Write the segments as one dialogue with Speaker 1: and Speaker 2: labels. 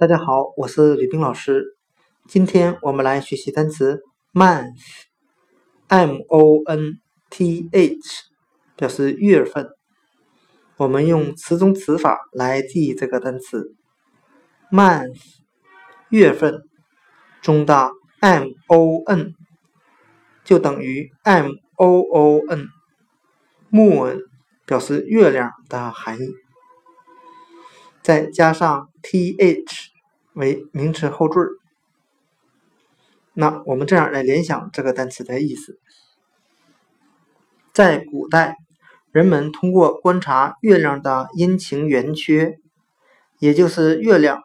Speaker 1: 大家好，我是吕冰老师。今天我们来学习单词 month，m o n t h，表示月份。我们用词中词法来记忆这个单词 month，月份中的 m o n 就等于 m o o n，moon 表示月亮的含义。再加上 th 为名词后缀那我们这样来联想这个单词的意思。在古代，人们通过观察月亮的阴晴圆缺，也就是月亮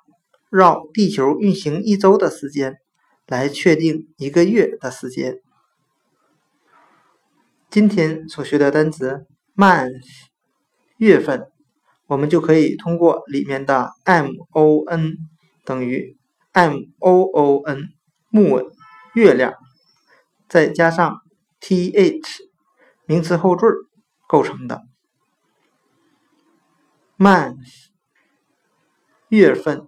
Speaker 1: 绕地球运行一周的时间，来确定一个月的时间。今天所学的单词 month，月份。我们就可以通过里面的 m o n 等于 M O O N 木月亮，再加上 t h 名词后缀构成的 month 月份。